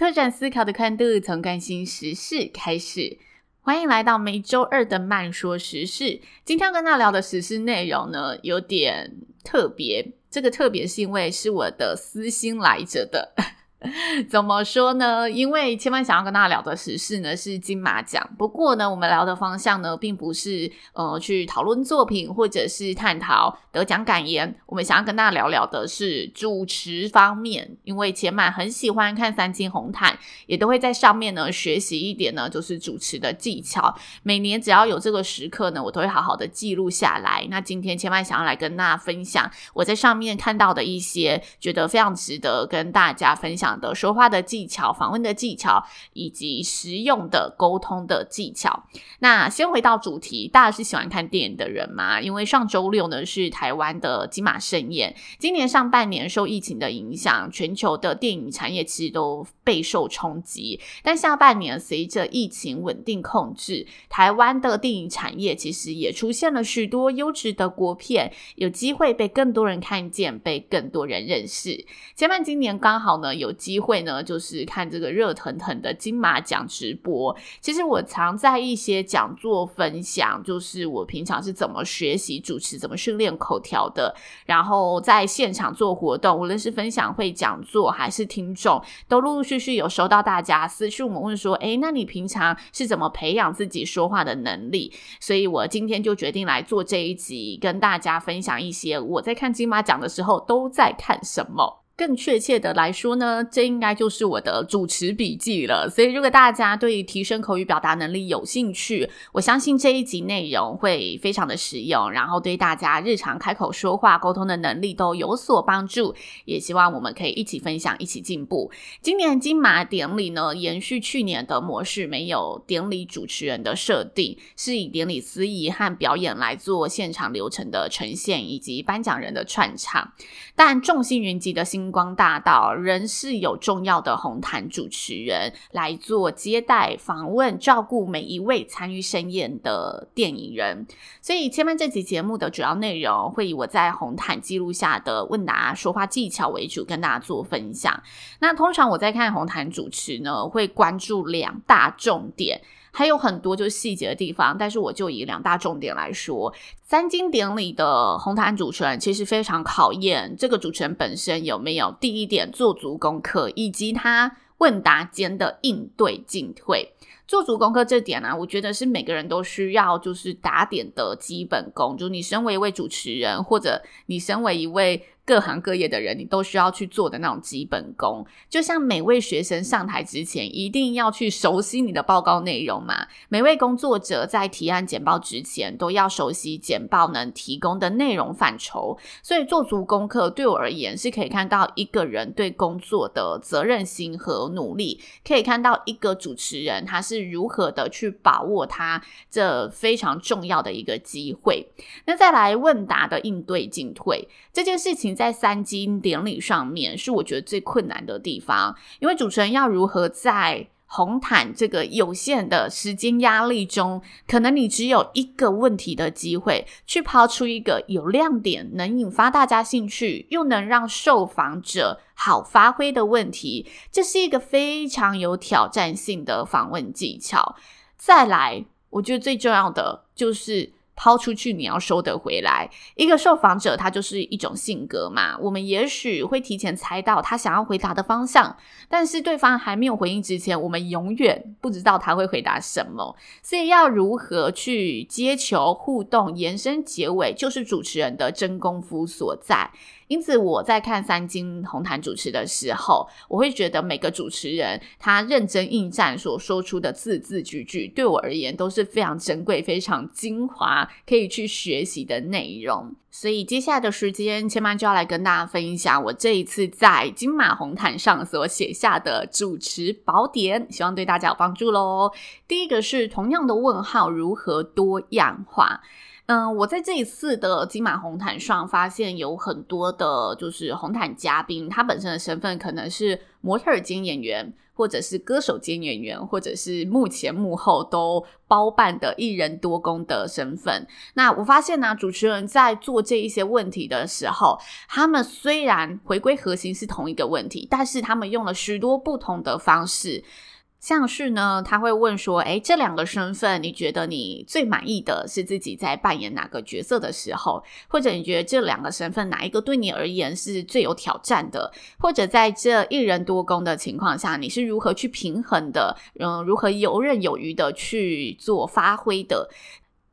拓展思考的宽度，从关心时事开始。欢迎来到每周二的慢说时事。今天要跟大家聊的时事内容呢，有点特别。这个特别是因为是我的私心来着的。怎么说呢？因为千万想要跟大家聊的时事呢是金马奖，不过呢，我们聊的方向呢并不是呃去讨论作品或者是探讨得奖感言。我们想要跟大家聊聊的是主持方面，因为千万很喜欢看三金红毯，也都会在上面呢学习一点呢，就是主持的技巧。每年只要有这个时刻呢，我都会好好的记录下来。那今天千万想要来跟大家分享我在上面看到的一些觉得非常值得跟大家分享的说话的技巧、访问的技巧，以及实用的沟通的技巧。那先回到主题，大家是喜欢看电影的人吗？因为上周六呢是台湾的金马盛宴。今年上半年受疫情的影响，全球的电影产业其实都备受冲击。但下半年随着疫情稳定控制，台湾的电影产业其实也出现了许多优质的国片，有机会被更多人看见，被更多人认识。前面今年刚好呢有机会呢，就是看这个热腾腾的金马奖直播。其实我常在一些讲座分享，就是我平常是怎么学习主持、怎么训练口条的。然后在现场做活动，无论是分享会、讲座还是听众，都陆陆续续有收到大家私讯我们问说：“诶，那你平常是怎么培养自己说话的能力？”所以我今天就决定来做这一集，跟大家分享一些我在看金马奖的时候都在看什么。更确切的来说呢，这应该就是我的主持笔记了。所以，如果大家对提升口语表达能力有兴趣，我相信这一集内容会非常的实用，然后对大家日常开口说话、沟通的能力都有所帮助。也希望我们可以一起分享，一起进步。今年金马典礼呢，延续去年的模式，没有典礼主持人的设定，是以典礼司仪和表演来做现场流程的呈现，以及颁奖人的串场。但众星云集的新光大道仍是有重要的红毯主持人来做接待、访问、照顾每一位参与盛宴的电影人，所以千嫚这集节目的主要内容会以我在红毯记录下的问答说话技巧为主，跟大家做分享。那通常我在看红毯主持呢，会关注两大重点。还有很多就是细节的地方，但是我就以两大重点来说，三金典礼的红毯主持人其实非常考验这个主持人本身有没有第一点做足功课，以及他问答间的应对进退。做足功课这点呢、啊，我觉得是每个人都需要就是打点的基本功，就是你身为一位主持人，或者你身为一位。各行各业的人，你都需要去做的那种基本功，就像每位学生上台之前，一定要去熟悉你的报告内容嘛。每位工作者在提案简报之前，都要熟悉简报能提供的内容范畴。所以做足功课，对我而言是可以看到一个人对工作的责任心和努力，可以看到一个主持人他是如何的去把握他这非常重要的一个机会。那再来问答的应对进退这件事情。在三金典礼上面，是我觉得最困难的地方，因为主持人要如何在红毯这个有限的时间压力中，可能你只有一个问题的机会，去抛出一个有亮点、能引发大家兴趣，又能让受访者好发挥的问题，这是一个非常有挑战性的访问技巧。再来，我觉得最重要的就是。抛出去，你要收得回来。一个受访者，他就是一种性格嘛。我们也许会提前猜到他想要回答的方向，但是对方还没有回应之前，我们永远不知道他会回答什么。所以，要如何去接球、互动、延伸、结尾，就是主持人的真功夫所在。因此我在看三金红毯主持的时候，我会觉得每个主持人他认真应战所说出的字字句句，对我而言都是非常珍贵、非常精华，可以去学习的内容。所以接下来的时间，千曼就要来跟大家分享我这一次在金马红毯上所写下的主持宝典，希望对大家有帮助喽。第一个是同样的问号如何多样化。嗯，我在这一次的金马红毯上发现有很多的，就是红毯嘉宾，他本身的身份可能是模特兼演员，或者是歌手兼演员，或者是幕前幕后都包办的一人多工的身份。那我发现呢，主持人在做这一些问题的时候，他们虽然回归核心是同一个问题，但是他们用了许多不同的方式。像是呢，他会问说：“诶，这两个身份，你觉得你最满意的是自己在扮演哪个角色的时候？或者你觉得这两个身份哪一个对你而言是最有挑战的？或者在这一人多工的情况下，你是如何去平衡的？嗯，如何游刃有余的去做发挥的？”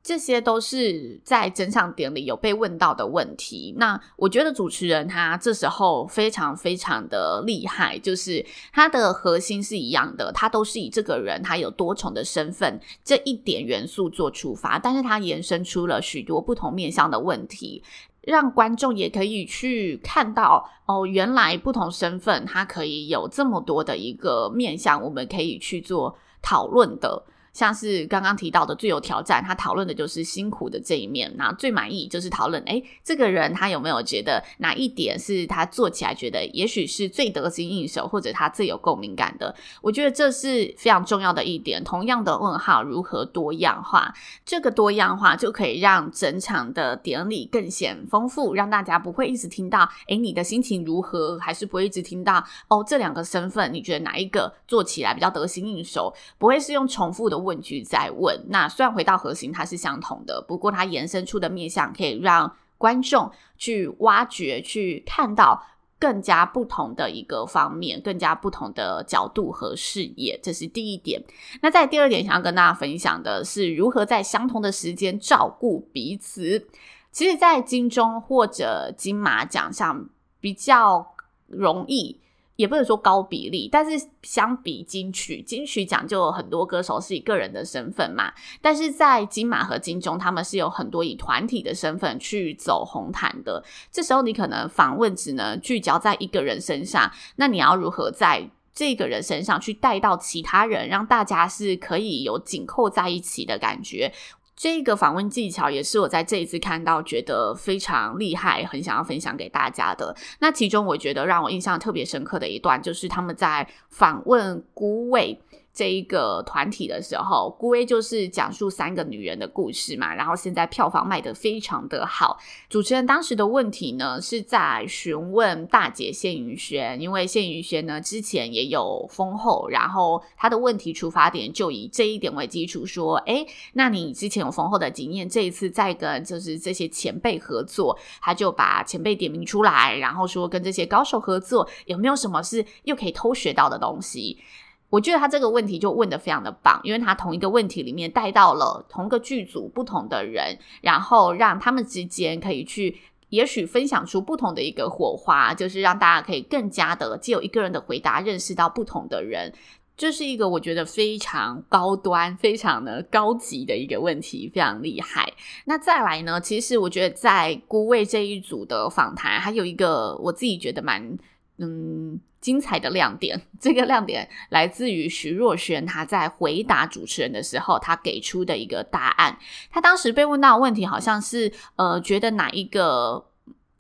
这些都是在整场典礼有被问到的问题。那我觉得主持人他这时候非常非常的厉害，就是他的核心是一样的，他都是以这个人他有多重的身份这一点元素做出发，但是他延伸出了许多不同面向的问题，让观众也可以去看到哦，原来不同身份他可以有这么多的一个面向，我们可以去做讨论的。像是刚刚提到的最有挑战，他讨论的就是辛苦的这一面。那最满意就是讨论，诶，这个人他有没有觉得哪一点是他做起来觉得也许是最得心应手，或者他最有共鸣感的？我觉得这是非常重要的一点。同样的问号如何多样化？这个多样化就可以让整场的典礼更显丰富，让大家不会一直听到，诶，你的心情如何？还是不会一直听到，哦，这两个身份你觉得哪一个做起来比较得心应手？不会是用重复的问句在问，那虽然回到核心它是相同的，不过它延伸出的面向可以让观众去挖掘、去看到更加不同的一个方面，更加不同的角度和视野，这是第一点。那在第二点，想要跟大家分享的是如何在相同的时间照顾彼此。其实，在金钟或者金马奖上比较容易。也不能说高比例，但是相比金曲，金曲奖就有很多歌手是以个人的身份嘛，但是在金马和金钟，他们是有很多以团体的身份去走红毯的。这时候你可能访问只能聚焦在一个人身上，那你要如何在这个人身上去带到其他人，让大家是可以有紧扣在一起的感觉？这个访问技巧也是我在这一次看到觉得非常厉害，很想要分享给大家的。那其中我觉得让我印象特别深刻的一段，就是他们在访问孤味。这一个团体的时候，孤威就是讲述三个女人的故事嘛，然后现在票房卖得非常的好。主持人当时的问题呢，是在询问大姐谢云轩，因为谢云轩呢之前也有封后，然后他的问题出发点就以这一点为基础，说，诶，那你之前有封后的经验，这一次再跟就是这些前辈合作，他就把前辈点名出来，然后说跟这些高手合作有没有什么是又可以偷学到的东西？我觉得他这个问题就问得非常的棒，因为他同一个问题里面带到了同个剧组不同的人，然后让他们之间可以去，也许分享出不同的一个火花，就是让大家可以更加的借由一个人的回答认识到不同的人，这是一个我觉得非常高端、非常的高级的一个问题，非常厉害。那再来呢，其实我觉得在孤卫这一组的访谈，还有一个我自己觉得蛮嗯。精彩的亮点，这个亮点来自于徐若瑄，她在回答主持人的时候，她给出的一个答案。她当时被问到的问题好像是，呃，觉得哪一个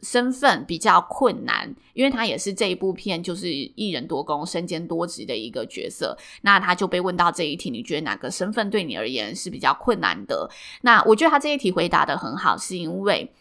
身份比较困难？因为她也是这一部片就是一人多工、身兼多职的一个角色。那她就被问到这一题，你觉得哪个身份对你而言是比较困难的？那我觉得她这一题回答得很好，是因为。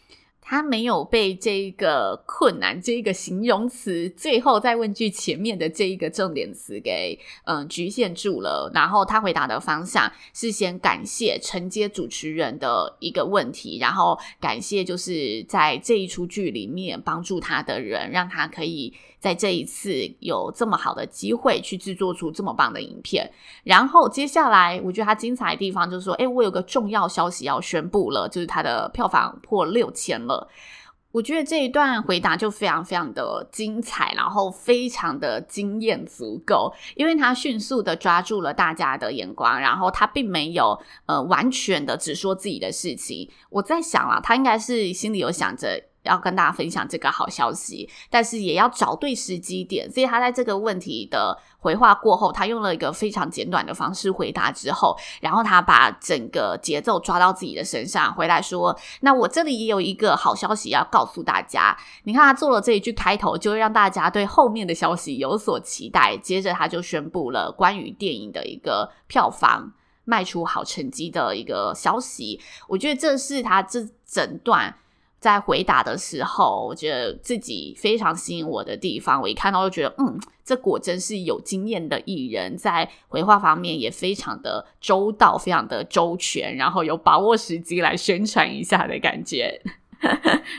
他没有被这个困难这一个形容词，最后在问句前面的这一个重点词给嗯局限住了。然后他回答的方向是先感谢承接主持人的一个问题，然后感谢就是在这一出剧里面帮助他的人，让他可以。在这一次有这么好的机会去制作出这么棒的影片，然后接下来我觉得他精彩的地方就是说，诶，我有个重要消息要宣布了，就是他的票房破六千了。我觉得这一段回答就非常非常的精彩，然后非常的经验足够，因为他迅速的抓住了大家的眼光，然后他并没有呃完全的只说自己的事情。我在想啊，他应该是心里有想着。要跟大家分享这个好消息，但是也要找对时机点。所以他在这个问题的回话过后，他用了一个非常简短的方式回答之后，然后他把整个节奏抓到自己的身上，回来说：“那我这里也有一个好消息要告诉大家。”你看他做了这一句开头，就会让大家对后面的消息有所期待。接着他就宣布了关于电影的一个票房卖出好成绩的一个消息。我觉得这是他这整段。在回答的时候，我觉得自己非常吸引我的地方，我一看到就觉得，嗯，这果真是有经验的艺人，在回话方面也非常的周到，非常的周全，然后有把握时机来宣传一下的感觉。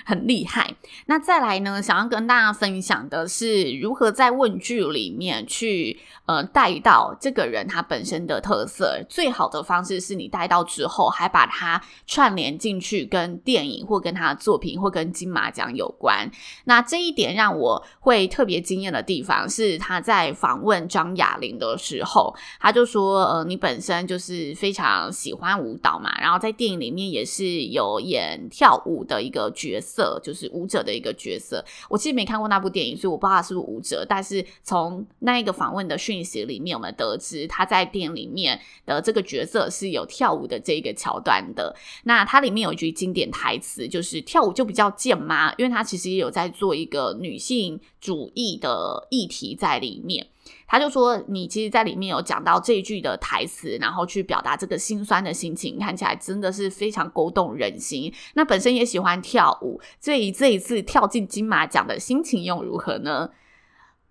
很厉害。那再来呢，想要跟大家分享的是如何在问句里面去呃带到这个人他本身的特色。最好的方式是你带到之后，还把它串联进去，跟电影或跟他的作品或跟金马奖有关。那这一点让我会特别惊艳的地方是，他在访问张亚玲的时候，他就说：“呃，你本身就是非常喜欢舞蹈嘛，然后在电影里面也是有演跳舞的。”一个的角色就是舞者的一个角色，我其实没看过那部电影，所以我不知道他是不是舞者。但是从那一个访问的讯息里面，我们得知他在电影里面的这个角色是有跳舞的这一个桥段的。那它里面有一句经典台词，就是跳舞就比较贱吗？因为他其实也有在做一个女性主义的议题在里面。他就说：“你其实，在里面有讲到这一句的台词，然后去表达这个心酸的心情，看起来真的是非常勾动人心。那本身也喜欢跳舞，所以这一次跳进金马奖的心情又如何呢？”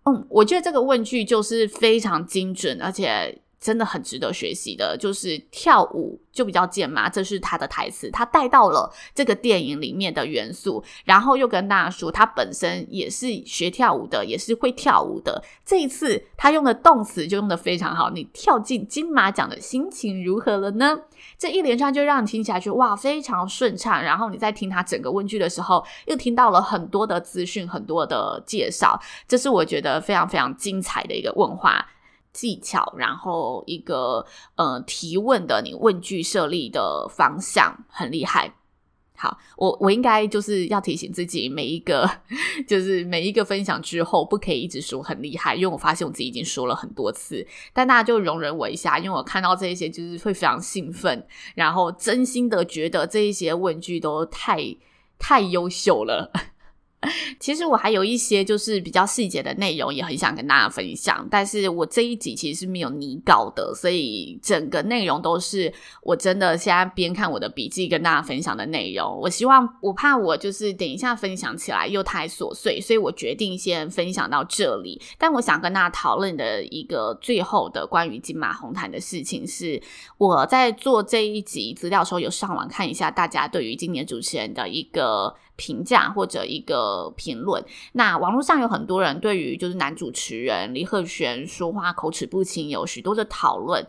嗯，我觉得这个问句就是非常精准，而且。真的很值得学习的，就是跳舞就比较贱嘛，这是他的台词，他带到了这个电影里面的元素，然后又跟大家说他本身也是学跳舞的，也是会跳舞的。这一次他用的动词就用得非常好，你跳进金马奖的心情如何了呢？这一连串就让你听起来就哇，非常顺畅。然后你在听他整个问句的时候，又听到了很多的资讯，很多的介绍，这是我觉得非常非常精彩的一个问话技巧，然后一个呃提问的你问句设立的方向很厉害。好，我我应该就是要提醒自己，每一个 就是每一个分享之后，不可以一直说很厉害，因为我发现我自己已经说了很多次。但大家就容忍我一下，因为我看到这一些就是会非常兴奋，然后真心的觉得这一些问句都太太优秀了。其实我还有一些就是比较细节的内容，也很想跟大家分享。但是我这一集其实是没有拟稿的，所以整个内容都是我真的现在边看我的笔记跟大家分享的内容。我希望我怕我就是等一下分享起来又太琐碎，所以我决定先分享到这里。但我想跟大家讨论的一个最后的关于金马红毯的事情是，我在做这一集资料的时候有上网看一下大家对于今年主持人的一个。评价或者一个评论，那网络上有很多人对于就是男主持人李赫璇说话口齿不清有许多的讨论，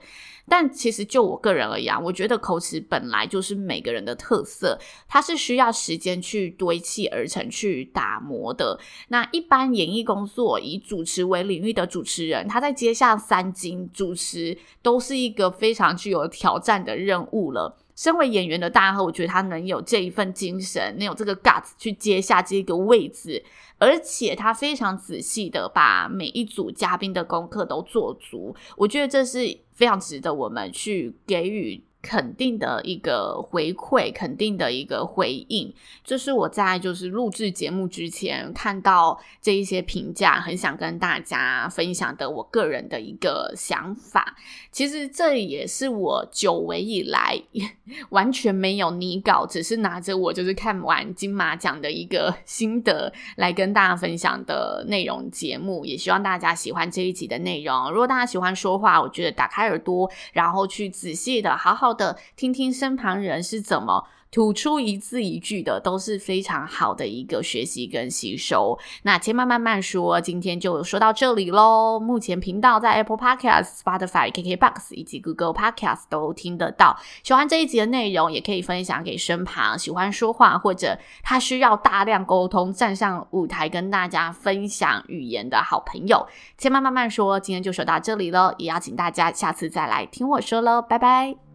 但其实就我个人而言，我觉得口齿本来就是每个人的特色，它是需要时间去堆砌而成、去打磨的。那一般演艺工作以主持为领域的主持人，他在接下三金主持都是一个非常具有挑战的任务了。身为演员的大和，我觉得他能有这一份精神，能有这个 guts 去接下这个位置，而且他非常仔细的把每一组嘉宾的功课都做足，我觉得这是非常值得我们去给予。肯定的一个回馈，肯定的一个回应，这是我在就是录制节目之前看到这一些评价，很想跟大家分享的我个人的一个想法。其实这也是我久违以来 完全没有拟稿，只是拿着我就是看完金马奖的一个 心得来跟大家分享的内容节目。也希望大家喜欢这一集的内容。如果大家喜欢说话，我觉得打开耳朵，然后去仔细的好好。的听听身旁人是怎么吐出一字一句的，都是非常好的一个学习跟吸收。那千嫚慢慢说，今天就说到这里喽。目前频道在 Apple Podcast、Spotify、KKBox 以及 Google Podcast 都听得到。喜欢这一集的内容，也可以分享给身旁喜欢说话或者他需要大量沟通、站上舞台跟大家分享语言的好朋友。千嫚慢慢说，今天就说到这里了，也邀请大家下次再来听我说喽，拜拜。